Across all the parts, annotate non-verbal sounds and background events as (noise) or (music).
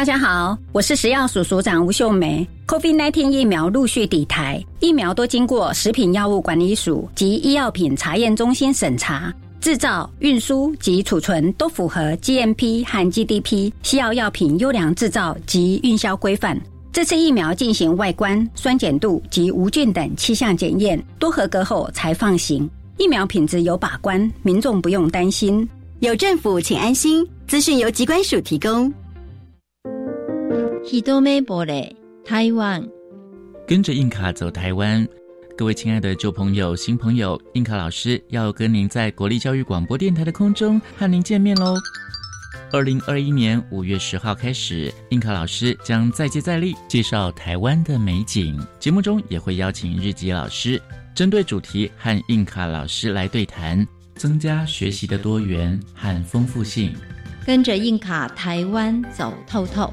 大家好，我是食药署署长吴秀梅。COVID-19 疫苗陆续抵台，疫苗都经过食品药物管理署及医药品查验中心审查，制造、运输及储存都符合 GMP 和 GDP 西药药品优良制造及运销规范。这次疫苗进行外观、酸碱度及无菌等七项检验，都合格后才放行。疫苗品质有把关，民众不用担心。有政府，请安心。资讯由机关署提供。喜多美波嘞，台湾跟着印卡走台湾，各位亲爱的旧朋友、新朋友，印卡老师要跟您在国立教育广播电台的空中和您见面喽。二零二一年五月十号开始，印卡老师将再接再厉介绍台湾的美景，节目中也会邀请日籍老师针对主题和印卡老师来对谈，增加学习的多元和丰富性。跟着印卡台湾走透透。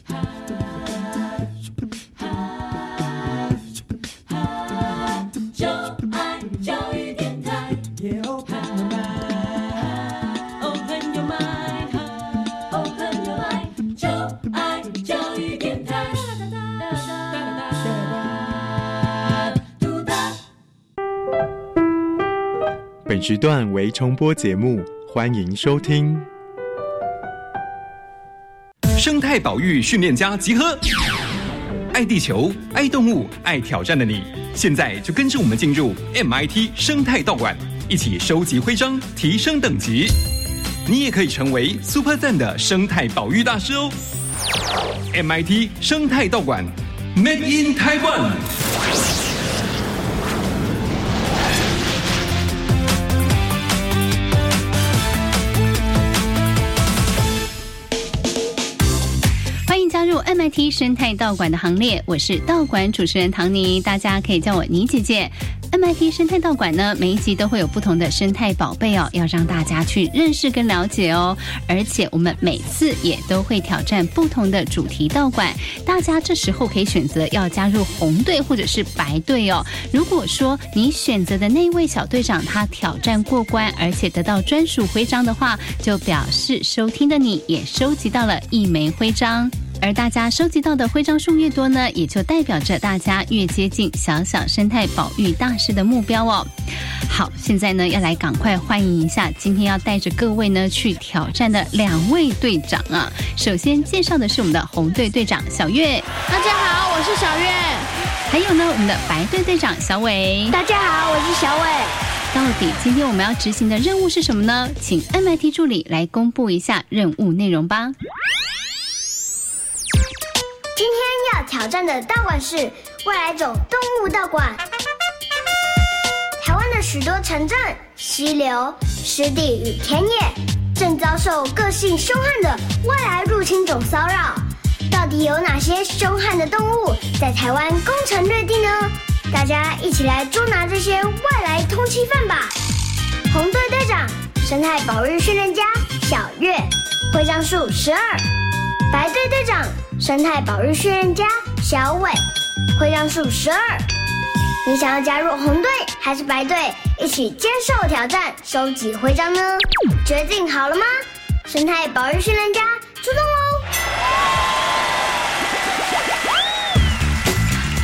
时段为重播节目，欢迎收听。生态保育训练家集合，爱地球、爱动物、爱挑战的你，现在就跟着我们进入 MIT 生态道馆，一起收集徽章，提升等级。你也可以成为 Super 赞的生态保育大师哦！MIT 生态道馆，Made in Taiwan。MIT 生态道馆的行列，我是道馆主持人唐妮，大家可以叫我妮姐姐。MIT 生态道馆呢，每一集都会有不同的生态宝贝哦，要让大家去认识跟了解哦。而且我们每次也都会挑战不同的主题道馆，大家这时候可以选择要加入红队或者是白队哦。如果说你选择的那位小队长他挑战过关，而且得到专属徽章的话，就表示收听的你也收集到了一枚徽章。而大家收集到的徽章数越多呢，也就代表着大家越接近小小生态保育大师的目标哦。好，现在呢要来赶快欢迎一下今天要带着各位呢去挑战的两位队长啊。首先介绍的是我们的红队队长小月，大家好，我是小月。还有呢，我们的白队队长小伟，大家好，我是小伟。到底今天我们要执行的任务是什么呢？请 MIT 助理来公布一下任务内容吧。今天要挑战的道馆是外来种动物道馆。台湾的许多城镇、溪流、湿地与田野，正遭受个性凶悍的外来入侵种骚扰。到底有哪些凶悍的动物在台湾攻城略地呢？大家一起来捉拿这些外来通缉犯吧！红队队长，生态保育训练家小月，徽章数十二；白队队长。生态保育训练家小伟，徽章数十二。你想要加入红队还是白队，一起接受挑战，收集徽章呢？决定好了吗？生态保育训练家出动喽！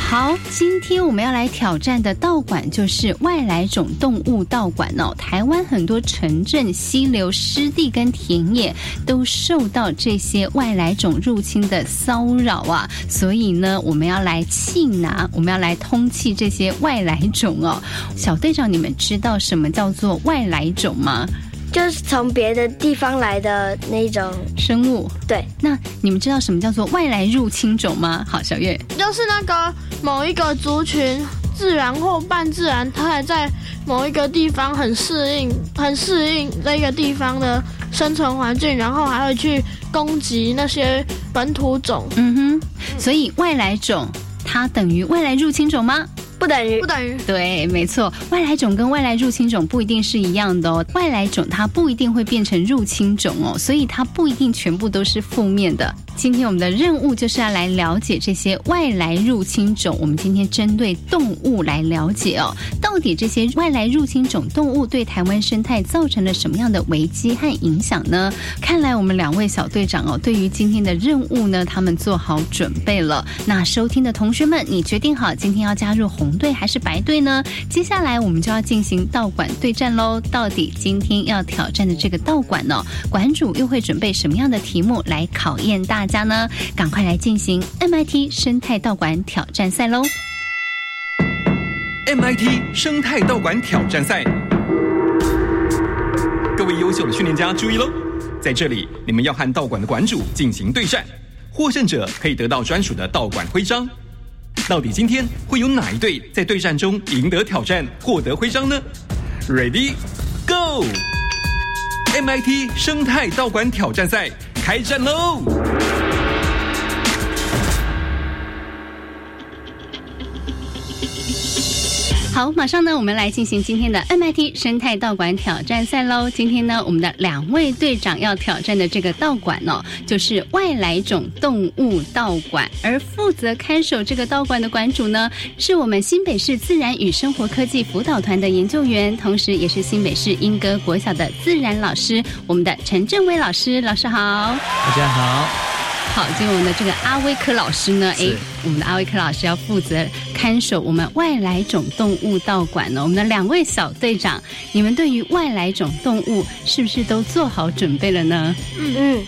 好，今天我们要来挑战的道馆就是外来种动物道馆哦。台湾很多城镇、溪流、湿地跟田野都受到这些外来种入侵的骚扰啊，所以呢，我们要来气拿，我们要来通气这些外来种哦。小队长，你们知道什么叫做外来种吗？就是从别的地方来的那种生物。对，那你们知道什么叫做外来入侵种吗？好，小月，就是那个某一个族群自然或半自然，它还在某一个地方很适应，很适应那个地方的生存环境，然后还会去攻击那些本土种。嗯哼，所以外来种它等于外来入侵种吗？不等于，不等于。对，没错，外来种跟外来入侵种不一定是一样的哦。外来种它不一定会变成入侵种哦，所以它不一定全部都是负面的。今天我们的任务就是要来了解这些外来入侵种。我们今天针对动物来了解哦，到底这些外来入侵种动物对台湾生态造成了什么样的危机和影响呢？看来我们两位小队长哦，对于今天的任务呢，他们做好准备了。那收听的同学们，你决定好今天要加入红红队还是白队呢？接下来我们就要进行道馆对战喽。到底今天要挑战的这个道馆呢，馆主又会准备什么样的题目来考验大家呢？赶快来进行 MIT 生态道馆挑战赛喽！MIT 生态道馆挑战赛，各位优秀的训练家注意喽！在这里，你们要和道馆的馆主进行对战，获胜者可以得到专属的道馆徽章。到底今天会有哪一队在对战中赢得挑战，获得徽章呢？Ready, go! MIT 生态道馆挑战赛开战喽！好，马上呢，我们来进行今天的 MIT 生态道馆挑战赛喽。今天呢，我们的两位队长要挑战的这个道馆哦，就是外来种动物道馆。而负责看守这个道馆的馆主呢，是我们新北市自然与生活科技辅导团的研究员，同时也是新北市莺歌国小的自然老师，我们的陈正威老师。老师好，大家好。好，今天我们的这个阿威科老师呢，哎，我们的阿威克老师要负责看守我们外来种动物道馆呢。我们的两位小队长，你们对于外来种动物是不是都做好准备了呢？嗯嗯，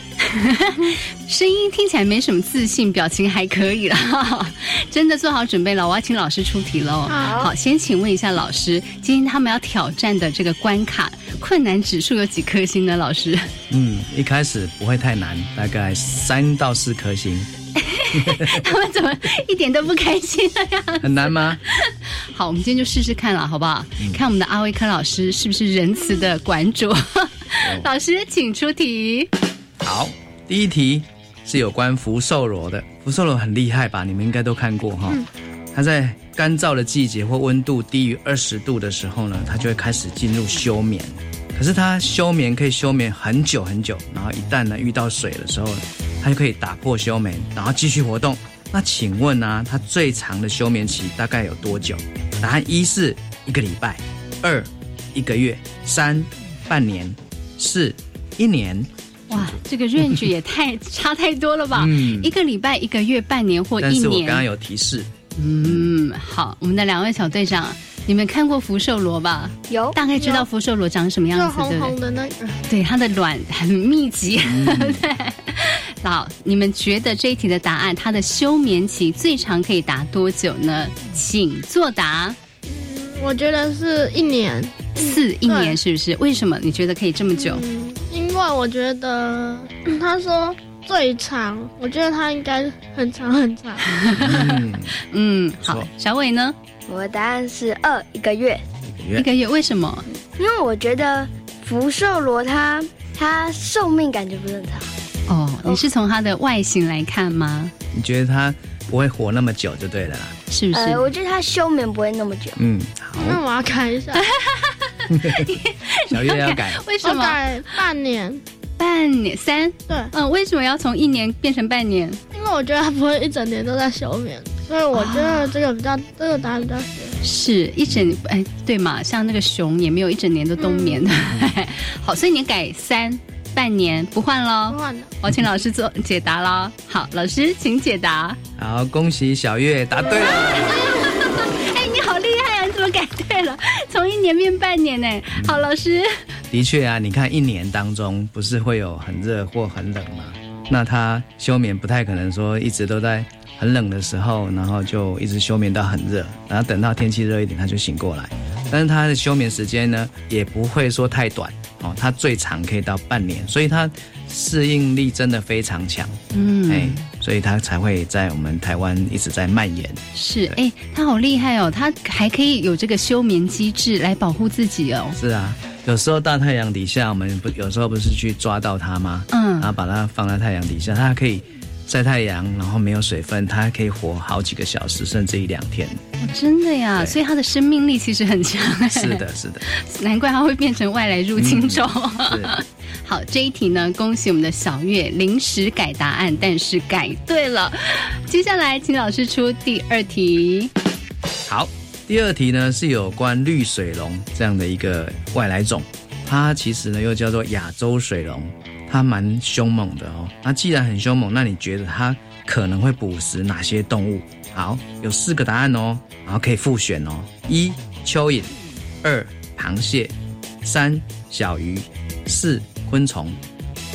(laughs) 声音听起来没什么自信，表情还可以了，真的做好准备了。我要请老师出题喽。好，先请问一下老师，今天他们要挑战的这个关卡困难指数有几颗星呢？老师？嗯，一开始不会太难，大概三到四颗星。(laughs) 他们怎么一点都不开心了呀？很难吗？(laughs) 好，我们今天就试试看了，好不好？看我们的阿威科老师是不是仁慈的馆主。(laughs) 老师，请出题。好，第一题是有关福寿螺的。福寿螺很厉害吧？你们应该都看过哈。它在干燥的季节或温度低于二十度的时候呢，它就会开始进入休眠。可是它休眠可以休眠很久很久，然后一旦呢遇到水的时候，它就可以打破休眠，然后继续活动。那请问呢，它最长的休眠期大概有多久？答案一是一个礼拜，二一个月，三半年，四一年。哇，这个 range 也太差太多了吧？嗯一个礼拜、一个月、半年或一年。是我刚刚有提示，嗯，好，我们的两位小队长，你们看过福寿螺吧？有，大概知道福寿螺长什么样子，就红对不对红？的那个。对，它的卵很密集。嗯对，好，你们觉得这一题的答案，它的休眠期最长可以达多久呢？请作答。我觉得是一年，四一年是不是？为什么你觉得可以这么久？因为我觉得他说最长，我觉得他应该很长很长。嗯，(laughs) 好，小伟呢？我的答案是二一个月，一个月，为什么？因为我觉得福寿螺它它寿命感觉不是很长。哦，你是从它的外形来看吗？你觉得它不会活那么久就对了啦。是不是？呃，我觉得它休眠不会那么久。嗯，好，那我要改一下，(laughs) 小月 (laughs) 要改。为什么？我改半年，半年三？对，嗯，为什么要从一年变成半年？因为我觉得它不会一整年都在休眠，所以我觉得这个比较，这个答案比较。是一整哎，对嘛？像那个熊也没有一整年都冬眠的。(laughs) 好，所以你改三半年不换喽？不换的。我请老师做解答喽。好，老师请解答。好，恭喜小月答对了。(laughs) 哎，你好厉害啊！你怎么改对了？从一年变半年呢？好，老师。的确啊，你看一年当中不是会有很热或很冷吗？那它休眠不太可能说一直都在很冷的时候，然后就一直休眠到很热，然后等到天气热一点它就醒过来。但是它的休眠时间呢，也不会说太短哦，它最长可以到半年，所以它适应力真的非常强。嗯，哎，所以它才会在我们台湾一直在蔓延。是，哎，它好厉害哦，它还可以有这个休眠机制来保护自己哦。是啊，有时候大太阳底下，我们不有时候不是去抓到它吗？嗯然后把它放在太阳底下，它可以晒太阳，然后没有水分，它还可以活好几个小时，甚至一两天。哦真的呀，所以它的生命力其实很强。哎是的，是的。(laughs) 难怪它会变成外来入侵种。是 (laughs) 好，这一题呢，恭喜我们的小月临时改答案，但是改对了。接下来请老师出第二题。好，第二题呢是有关绿水龙这样的一个外来种，它其实呢又叫做亚洲水龙，它蛮凶猛的哦。那既然很凶猛，那你觉得它可能会捕食哪些动物？好，有四个答案哦，然后可以复选哦：一蚯蚓，二螃蟹，三小鱼，四昆虫。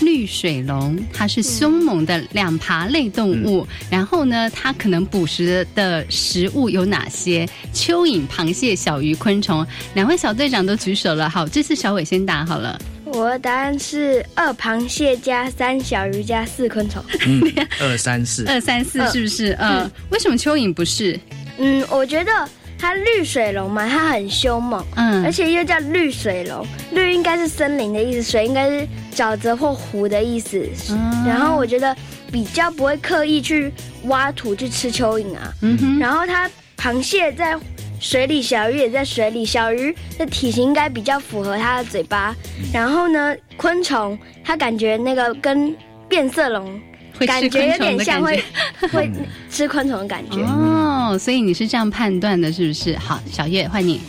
绿水龙，它是凶猛的两爬类动物。然后呢，它可能捕食的食物有哪些？蚯蚓、螃蟹、小鱼、昆虫。两位小队长都举手了。好，这次小伟先答好了。我的答案是二螃蟹加三小鱼加四昆虫。嗯，(laughs) 二三四，二三四是不是？嗯，为什么蚯蚓不是？嗯，我觉得它绿水龙嘛，它很凶猛，嗯而且又叫绿水龙，绿应该是森林的意思，水应该是沼泽或湖的意思。嗯然后我觉得比较不会刻意去挖土去吃蚯蚓啊。嗯哼然后它螃蟹在水里，小鱼也在水里，小鱼的体型应该比较符合它的嘴巴。然后呢，昆虫它感觉那个跟变色龙会吃感觉有点像会 (laughs) 会吃昆虫的感觉。哦，所以你是这样判断的，是不是？好，小月换你，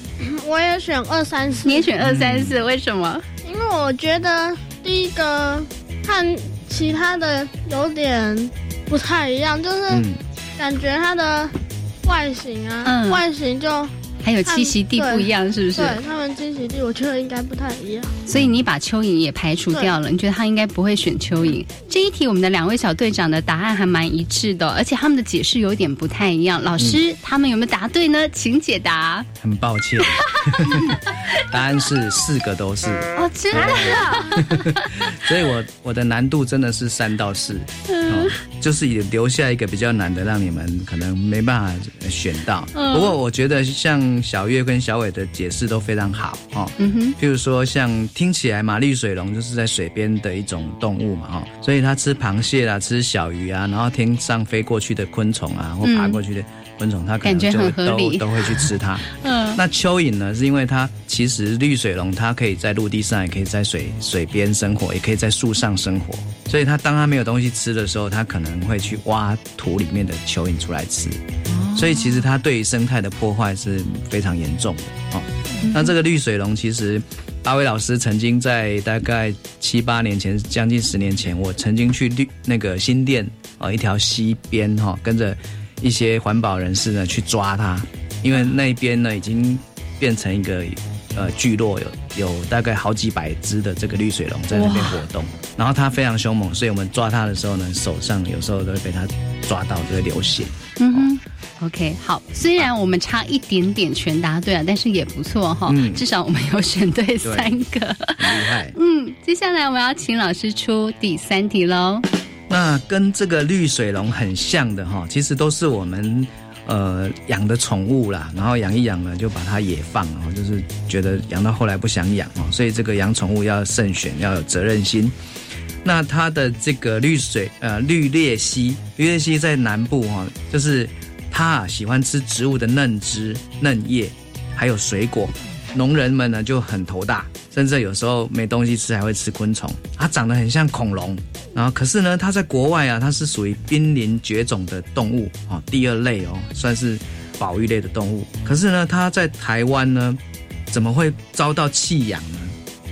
我也选二三四。你也选二三四，为什么？因为我觉得第一个和其他的有点不太一样，就是嗯感觉它的外形啊，嗯外形就还有栖息地不一样，是不是？对，它们栖息地我觉得应该不太一样。所以你把蚯蚓也排除掉了，你觉得他应该不会选蚯蚓。这一题我们的两位小队长的答案还蛮一致的，而且他们的解释有点不太一样。老师，他们有没有答对呢？请解答。很抱歉，(laughs) 答案是四个都是。哦，真的？(laughs) 所以我我的难度真的是三到四，嗯就是也留下一个比较难的，让你们可能没办法选到。嗯不过我觉得像小月跟小伟的解释都非常好哦。嗯哼，譬如说像听起来嘛，绿水龙就是在水边的一种动物嘛，哦，所以它吃螃蟹啦，吃小鱼啊，然后天上飞过去的昆虫啊，或爬过去的昆虫，它可能就都都会去吃它。(laughs) 嗯那蚯蚓呢，是因为它其实绿水龙它可以在陆地上，也可以在水水边生活，也可以在树上生活。所以它当它没有东西吃的时候，它可能会去挖土里面的蚯蚓出来吃。所以其实它对于生态的破坏是非常严重的哦。那这个绿水龙其实。阿伟老师曾经在大概七八年前，将近十年前，我曾经去绿那个新店哦一条溪边哈、跟着一些环保人士呢去抓它，因为那边呢已经变成一个呃聚落，有有大概好几百只的这个绿水龙在那边活动，然后它非常凶猛，所以我们抓它的时候呢，手上有时候都会被它抓到，就会流血。嗯哼。OK，好，虽然我们差一点点全答对了，但是也不错哈、嗯至少我们有选对三个。很厉害。(laughs) 嗯，接下来我们要请老师出第三题喽。那跟这个绿水龙很像的哈，其实都是我们呃养的宠物啦，然后养一养呢就把它野放哦，就是觉得养到后来不想养哦，所以这个养宠物要慎选，要有责任心。那它的这个绿水呃绿鬣蜥，绿鬣蜥在南部哈、就是它啊喜欢吃植物的嫩枝、嫩叶，还有水果。农人们呢就很头大，甚至有时候没东西吃还会吃昆虫。它长得很像恐龙，然后可是呢，它在国外啊，它是属于濒临绝种的动物哦，第二类哦，算是保育类的动物。可是呢，它在台湾呢，怎么会遭到弃养呢？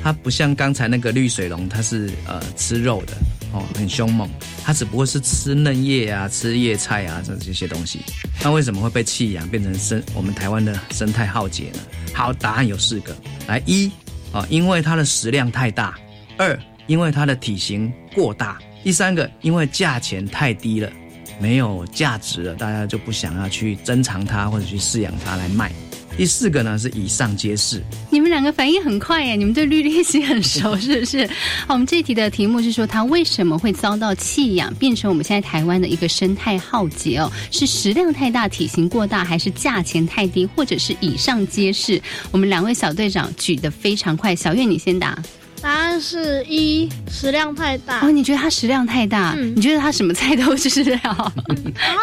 它不像刚才那个绿水龙，它是呃吃肉的哦，很凶猛。它只不过是吃嫩叶啊、吃叶菜啊这这些东西。那为什么会被弃养，变成生我们台湾的生态浩劫呢？好，答案有四个。来，一啊，因为它的食量太大；二，因为它的体型过大；第三个，因为价钱太低了，没有价值了，大家就不想要去珍藏它或者去饲养它来卖。第四个呢是以上皆是。你们两个反应很快耶，你们对绿鬣蜥很熟是不是？(laughs) 好，我们这一题的题目是说它为什么会遭到弃养，变成我们现在台湾的一个生态浩劫哦？是食量太大、体型过大，还是价钱太低，或者是以上皆是？我们两位小队长举得非常快，小月你先答。答案是一，食量太大。哦，你觉得它食量太大？你觉得它什么菜都吃得了？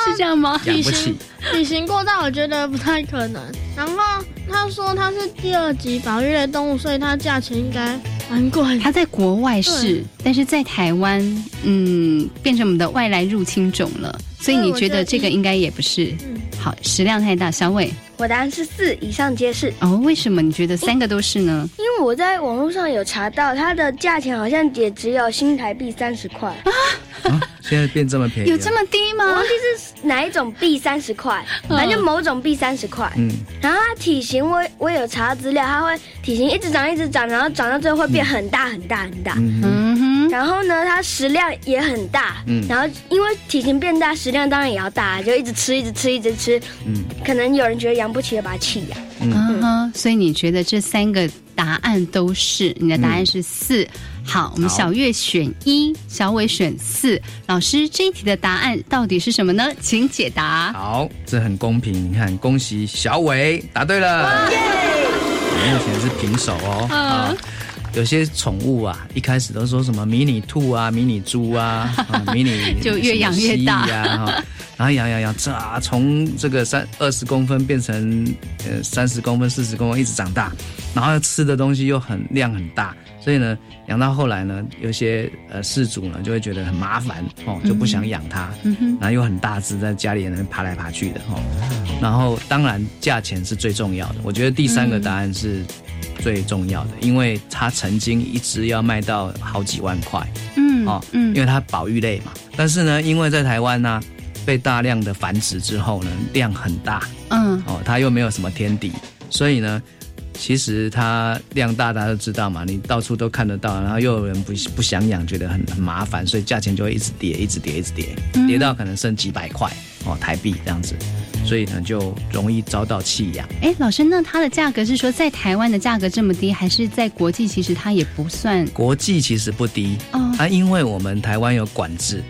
是这样吗？体型体型过大，我觉得不太可能。然后他说它是第二级保育类动物，所以它价钱应该蛮贵。它在国外是，但是在台湾，嗯，变成我们的外来入侵种了。所以你觉得这个应该也不是？好，食量太大。小伟，我答案是四，以上皆是。哦，为什么你觉得三个都是呢？因为我在网络上有查到，它的价钱好像也只有新台币三十块啊。现在变这么便宜？有这么低吗？我忘记是哪一种币三十块，反正某种币三十块。嗯，然后它体型我我有查资料，它会体型一直长一直长，然后长到最后会变很大很大很大。嗯哼。然后呢，它食量也很大。嗯。然后因为体型变大，食量当然也要大，就一直吃一直吃一直吃。嗯。可能有人觉得养不起，就把它弃养。嗯哼。所以你觉得这三个答案都是？你的答案是四。好，我们小月选一，小伟选四。老师，这一题的答案到底是什么呢？请解答。好，这很公平。你看，恭喜小伟答对了。目前是平手哦。啊，有些宠物啊，一开始都说什么迷你兔啊、迷你猪啊、(laughs) 迷你就越养越大呀。然后养养养，这从这个三二十公分变成呃三十公分、四十公分，一直长大。然后吃的东西又很量很大，所以呢，养到后来呢，有些呃饲主呢就会觉得很麻烦哦，就不想养它。然后又很大只，在家里能爬来爬去的哦。然后当然价钱是最重要的，我觉得第三个答案是最重要的，因为它曾经一只要卖到好几万块。嗯哦，嗯，因为它保育类嘛。但是呢，因为在台湾呢。被大量的繁殖之后呢，量很大，嗯，哦，它又没有什么天敌，所以呢，其实它量大，大家都知道嘛，你到处都看得到，然后又有人不不想养，觉得很很麻烦，所以价钱就会一直跌，一直跌，一直跌，跌到可能剩几百块哦台币这样子，所以呢就容易遭到弃养。哎，老师，那它的价格是说在台湾的价格这么低，还是在国际其实它也不算？国际其实不低，哦，啊，因为我们台湾有管制。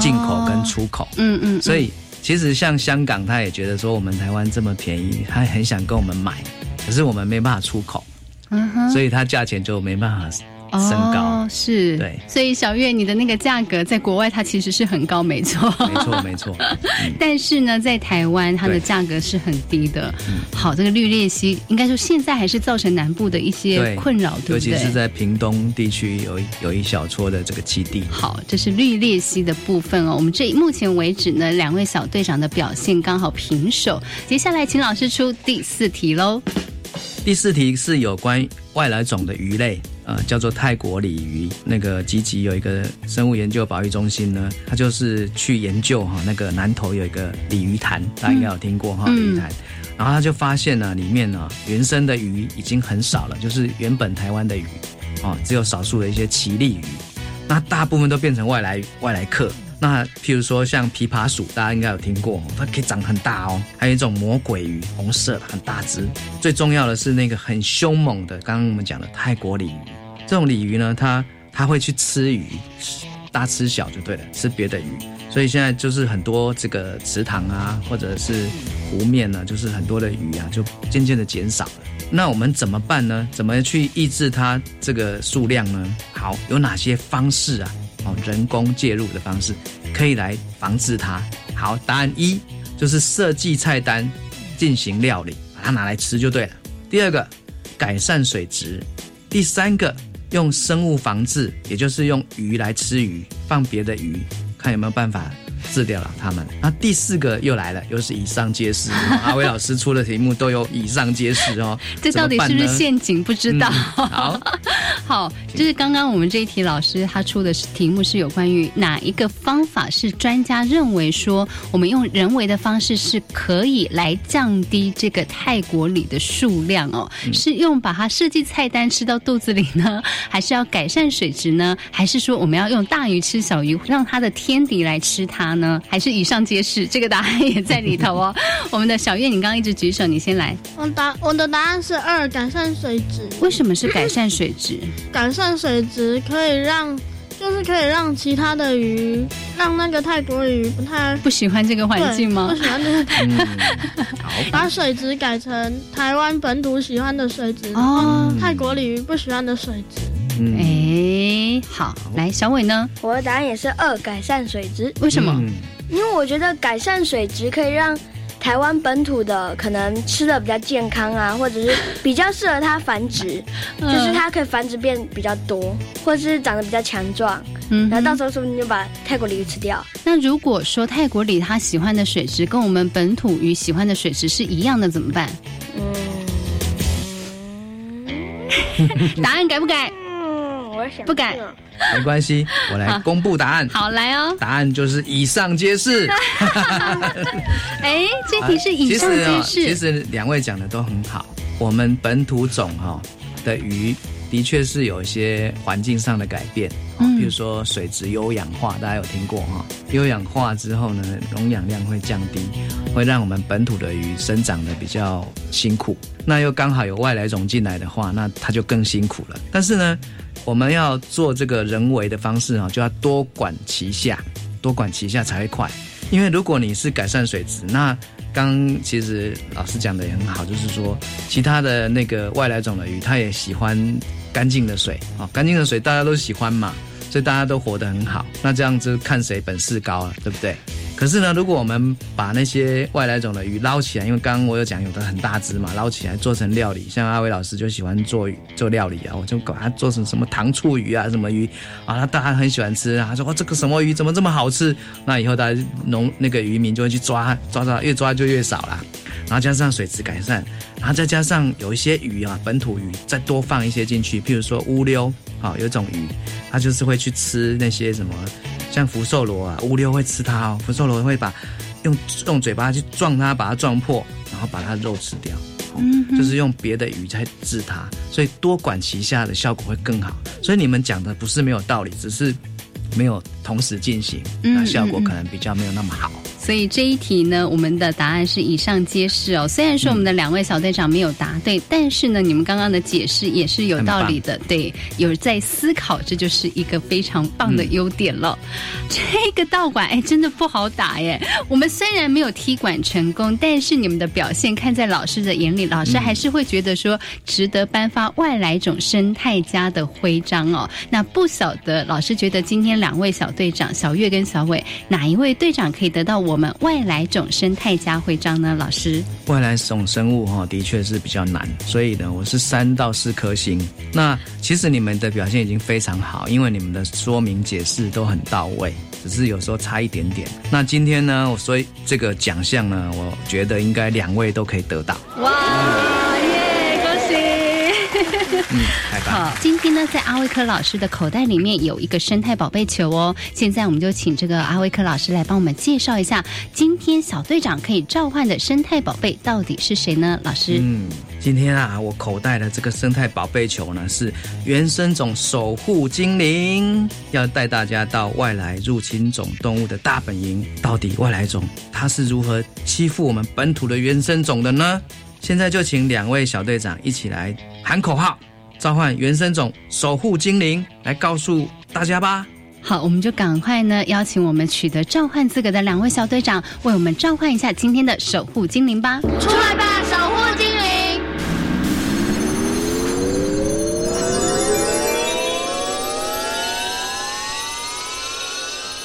进口跟出口，嗯嗯，所以其实像香港，他也觉得说我们台湾这么便宜，他很想跟我们买，可是我们没办法出口，嗯哼，所以它价钱就没办法。升高是，对，所以小月，你的那个价格在国外它其实是很高，没错，没错，没错。(laughs) 但是呢，在台湾它的价格是很低的。好，这个绿鬣蜥应该说现在还是造成南部的一些困扰，对不对？尤其是在屏东地区有有一小撮的这个基地。好，这是绿鬣蜥的部分哦。我们这目前为止呢，两位小队长的表现刚好平手。接下来请老师出第四题喽。第四题是有关外来种的鱼类。呃，叫做泰国鲤鱼。那个吉吉有一个生物研究保育中心呢，他就是去研究哈，那个南头有一个鲤鱼潭，大家应该有听过哈，鲤鱼潭。然后他就发现呢，里面呢原生的鱼已经很少了，就是原本台湾的鱼，哦，只有少数的一些奇力鱼，那大部分都变成外来外来客。那譬如说像琵琶鼠，大家应该有听过，它可以长很大哦。还有一种魔鬼鱼，红色的，很大只。最重要的是那个很凶猛的，刚刚我们讲的泰国鲤鱼。这种鲤鱼呢，它它会去吃鱼，大吃小就对了，吃别的鱼。所以现在就是很多这个池塘啊，或者是湖面呢，就是很多的鱼啊，就渐渐的减少了。那我们怎么办呢？怎么去抑制它这个数量呢？好，有哪些方式啊？哦，人工介入的方式可以来防治它。好，答案一就是设计菜单进行料理，把它拿来吃就对了。第二个，改善水质。第三个，用生物防治，也就是用鱼来吃鱼，放别的鱼，看有没有办法。治掉了他们，那第四个又来了，又是以上皆是。(laughs) 阿威老师出的题目都有以上皆是哦，(laughs) 这到底是不是陷阱？不知道。好，(laughs) 好，就是刚刚我们这一题老师他出的题目是有关于哪一个方法是专家认为说我们用人为的方式是可以来降低这个泰国里的数量哦？是用把它设计菜单吃到肚子里呢，还是要改善水质呢？还是说我们要用大鱼吃小鱼，让它的天敌来吃它呢？还是以上皆是？这个答案也在里头哦。我们的小月，你刚刚一直举手，你先来。我答我的答案是二，改善水质。为什么是改善水质？(clears throat) 改善水质可以让，就是可以让其他的鱼，让那个泰国鱼不太不喜欢这个环境吗？不喜欢这个。(laughs) 把水质改成台湾本土喜欢的水质，哦，泰国鲤鱼不喜欢的水质。哎，好，来小伟呢？我的答案也是二，改善水质。为什么？因为我觉得改善水质可以让。台湾本土的可能吃的比较健康啊，(laughs) 或者是比较适合它繁殖，就是它可以繁殖变比较多，或者是长得比较强壮，嗯然后到时候说不定就把泰国鲤鱼吃掉。那如果说泰国鲤它喜欢的水质跟我们本土鱼喜欢的水质是一样的，怎么办？嗯，(laughs) 答案改不改？嗯，我想不敢。没关系，我来公布答案。好，来哦。答案就是以上皆是。(laughs) 哎，这题是以上皆是。其实两位讲的都很好。我们本土种哈的鱼，的确是有一些环境上的改变。嗯。比如说水质优氧化，大家有听过哈？优氧化之后呢，溶氧量会降低，会让我们本土的鱼生长的比较辛苦。那又刚好有外来种进来的话，那它就更辛苦了。但是呢？我们要做这个人为的方式啊，就要多管齐下，多管齐下才会快。因为如果你是改善水质，那刚其实老师讲的也很好，就是说其他的那个外来种的鱼，它也喜欢干净的水啊，干净的水大家都喜欢嘛，所以大家都活得很好。那这样子看谁本事高了，对不对？可是呢，如果我们把那些外来种的鱼捞起来，因为刚刚我有讲有的很大只嘛，捞起来做成料理，像阿伟老师就喜欢做做料理啊，我就把它做成什么糖醋鱼啊，什么鱼啊，他大家很喜欢吃，他说哇这个什么鱼怎么这么好吃？那以后大家农那个渔民就会去抓，抓到越抓就越少了，然后加上水质改善，然后再加上有一些鱼啊，本土鱼再多放一些进去，譬如说乌溜啊，有种鱼，它就是会去吃那些什么。像福寿螺啊，乌溜会吃它哦。福寿螺会把用用嘴巴去撞它，把它撞破，然后把它肉吃掉。嗯，就是用别的鱼在治它，所以多管齐下的效果会更好。所以你们讲的不是没有道理，只是没有同时进行，那效果可能比较没有那么好。所以这一题呢，我们的答案是以上皆是哦。虽然说我们的两位小队长没有答对，但是呢，你们刚刚的解释也是有道理的。对，有在思考，这就是一个非常棒的优点了。这个道馆哎，真的不好打耶。我们虽然没有踢馆成功，但是你们的表现看在老师的眼里，老师还是会觉得说值得颁发外来种生态家的徽章哦。那不晓得老师觉得今天两位小队长小月跟小伟哪一位队长可以得到我？我们外来种生态家徽章呢，老师？外来种生物哈，的确是比较难，所以呢，我是三到四颗星。那其实你们的表现已经非常好，因为你们的说明解释都很到位，只是有时候差一点点。那今天呢，我所以这个奖项呢，我觉得应该两位都可以得到。哇！嗯，好，今天呢，在阿威科老师的口袋里面有一个生态宝贝球哦。现在我们就请这个阿威科老师来帮我们介绍一下，今天小队长可以召唤的生态宝贝到底是谁呢？老师，嗯，今天啊，我口袋的这个生态宝贝球呢是原生种守护精灵，要带大家到外来入侵种动物的大本营。到底外来种它是如何欺负我们本土的原生种的呢？现在就请两位小队长一起来喊口号。召唤原生种守护精灵来告诉大家吧。好，我们就赶快呢邀请我们取得召唤资格的两位小队长为我们召唤一下今天的守护精灵吧。出来吧，守护精灵！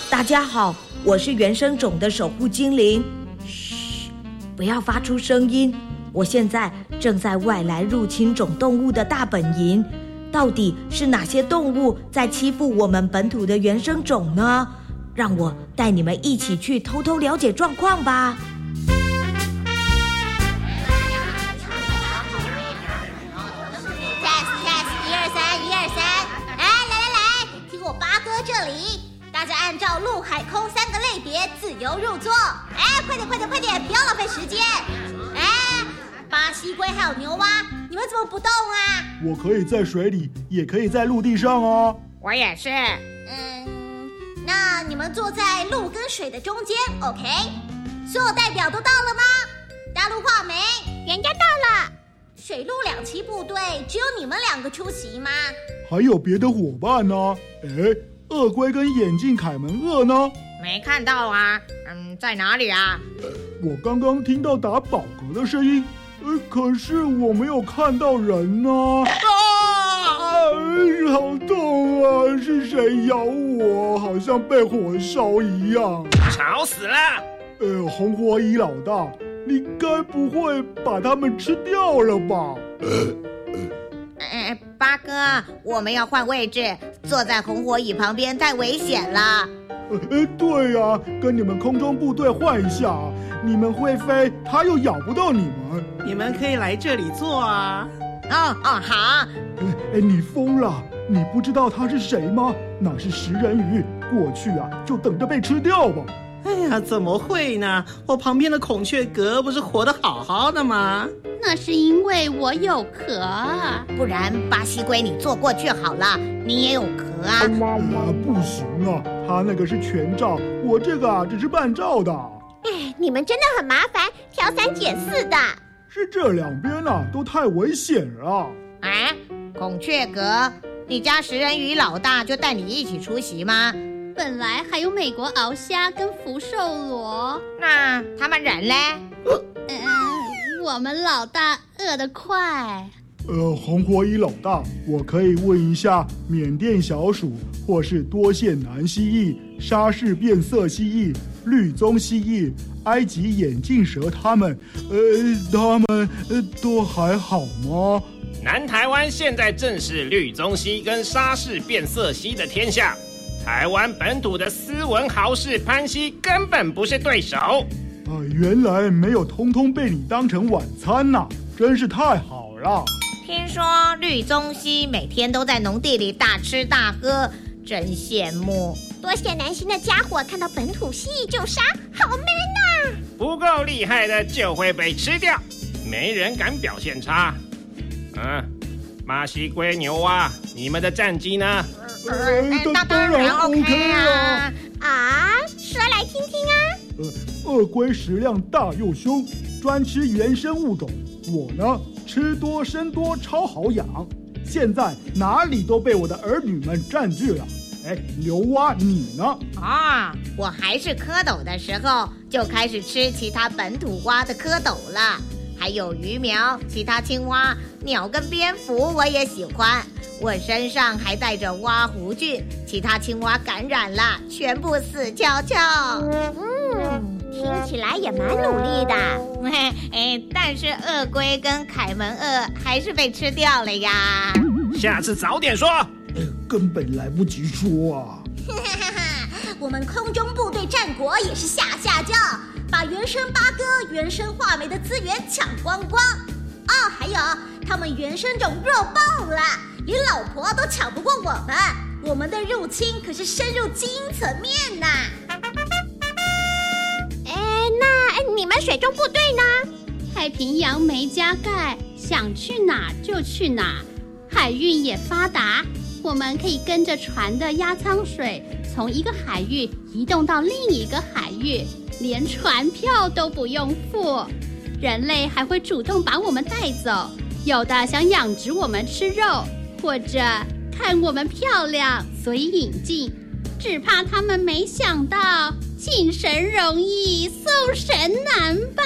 大家好，我是原生种的守护精灵。嘘，不要发出声音。我现在正在外来入侵种动物的大本营，到底是哪些动物在欺负我们本土的原生种呢？让我带你们一起去偷偷了解状况吧。Yes Yes 一二三一二三，来来来，听我八哥这里，大家按照陆海空三个类别自由入座。哎，快点快点快点，不要浪费时间。哎，巴西龟还有牛蛙，你们怎么不动啊？我可以在水里，也可以在陆地上啊。我也是。嗯，那你们坐在陆跟水的中间，OK？所有代表都到了吗？大陆话没？人家到了。水陆两栖部队只有你们两个出席吗？还有别的伙伴呢？哎，鳄龟跟眼镜凯门鳄呢？没看到啊。嗯，在哪里啊？我刚刚听到打饱嗝的声音，呃，可是我没有看到人呢。啊！好痛啊！是谁咬我？好像被火烧一样。吵死了！呃，红火蚁老大，你该不会把它们吃掉了吧？哎，八哥，我们要换位置，坐在红火蚁旁边太危险了。呃，对呀，跟你们空中部队换一下，你们会飞，它又咬不到你们。你们可以来这里坐啊。哦哦，好。哎，你疯了？你不知道它是谁吗？那是食人鱼，过去啊，就等着被吃掉吧。哎呀，怎么会呢？我旁边的孔雀阁不是活得好好的吗？那是因为我有壳，不然巴西龟你坐过去好了，你也有壳啊。啊，不行啊，他那个是全罩，我这个啊只是半罩的。哎，你们真的很麻烦，挑三拣四的。是这两边啊都太危险了。啊，孔雀阁，你家食人鱼老大就带你一起出席吗？本来还有美国鳌虾跟福寿螺，那他们人嘞？嗯，我们老大饿得快。呃，红火蚁老大，我可以问一下，缅甸小鼠或是多线南蜥蜴、沙氏变色蜥蜴、绿棕蜥蜴、埃及眼镜蛇，他们，呃，他们呃都还好吗？南台湾现在正是绿棕蜥跟沙氏变色蜥的天下。台湾本土的斯文豪士潘西根本不是对手。啊，原来没有通通被你当成晚餐呐，真是太好了。听说绿棕蜥每天都在农地里大吃大喝，真羡慕。多谢南星的家伙看到本土蜥蜴就杀，好 man 呐！不够厉害的就会被吃掉，没人敢表现差。嗯，巴西龟牛蛙，你们的战绩呢？那当然 OK 啊！啊，说来听听啊。呃，鳄龟食量大又凶，专吃原生物种。我呢，吃多生多，超好养。现在哪里都被我的儿女们占据了。哎，牛蛙，你呢？啊，我还是蝌蚪的时候就开始吃其他本土蛙的蝌蚪了，还有鱼苗、其他青蛙、鸟跟蝙蝠，我也喜欢。我身上还带着蛙弧菌，其他青蛙感染了，全部死翘翘。嗯，听起来也蛮努力的。(laughs) 哎，但是鳄龟跟凯门鳄还是被吃掉了呀。下次早点说，根本来不及说啊。我们空中部队战果也是下下叫，把原生八哥、原生画眉的资源抢光光。哦，还有他们原生种弱爆了。连老婆都抢不过我们，我们的入侵可是深入基因层面呐！哎，那你们水中部队呢？太平洋没加盖，想去哪就去哪，海运也发达，我们可以跟着船的压舱水，从一个海域移动到另一个海域，连船票都不用付，人类还会主动把我们带走，有的想养殖我们吃肉。或者看我们漂亮，所以引进，只怕他们没想到请神容易送神难吧？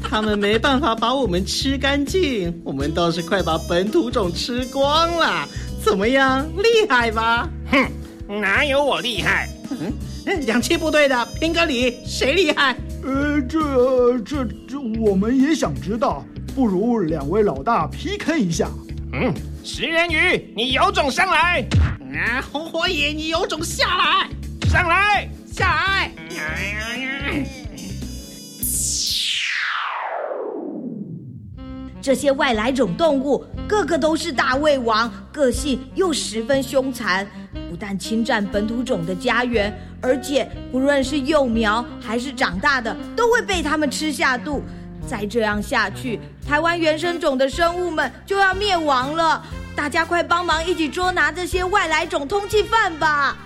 (laughs) 他们没办法把我们吃干净，我们倒是快把本土种吃光了。怎么样，厉害吧？哼，哪有我厉害？嗯，两栖部队的评个理，谁厉害？呃，这这这，我们也想知道，不如两位老大 PK 一下。嗯。食人鱼，你有种上来！啊，红火蚁，你有种下来！上来，下来！这些外来种动物个个都是大胃王，个性又十分凶残。不但侵占本土种的家园，而且不论是幼苗还是长大的，都会被它们吃下肚。再这样下去，台湾原生种的生物们就要灭亡了。大家快帮忙一起捉拿这些外来种通缉犯吧！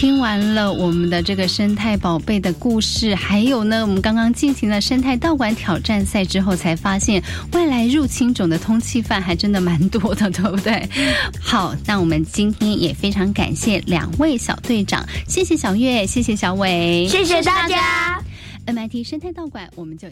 听完了我们的这个生态宝贝的故事，还有呢，我们刚刚进行了生态道馆挑战赛之后，才发现外来入侵种的通气犯还真的蛮多的，对不对？(laughs) 好，那我们今天也非常感谢两位小队长，谢谢小月，谢谢小伟，谢谢大家。MIT 生态道馆，我们就。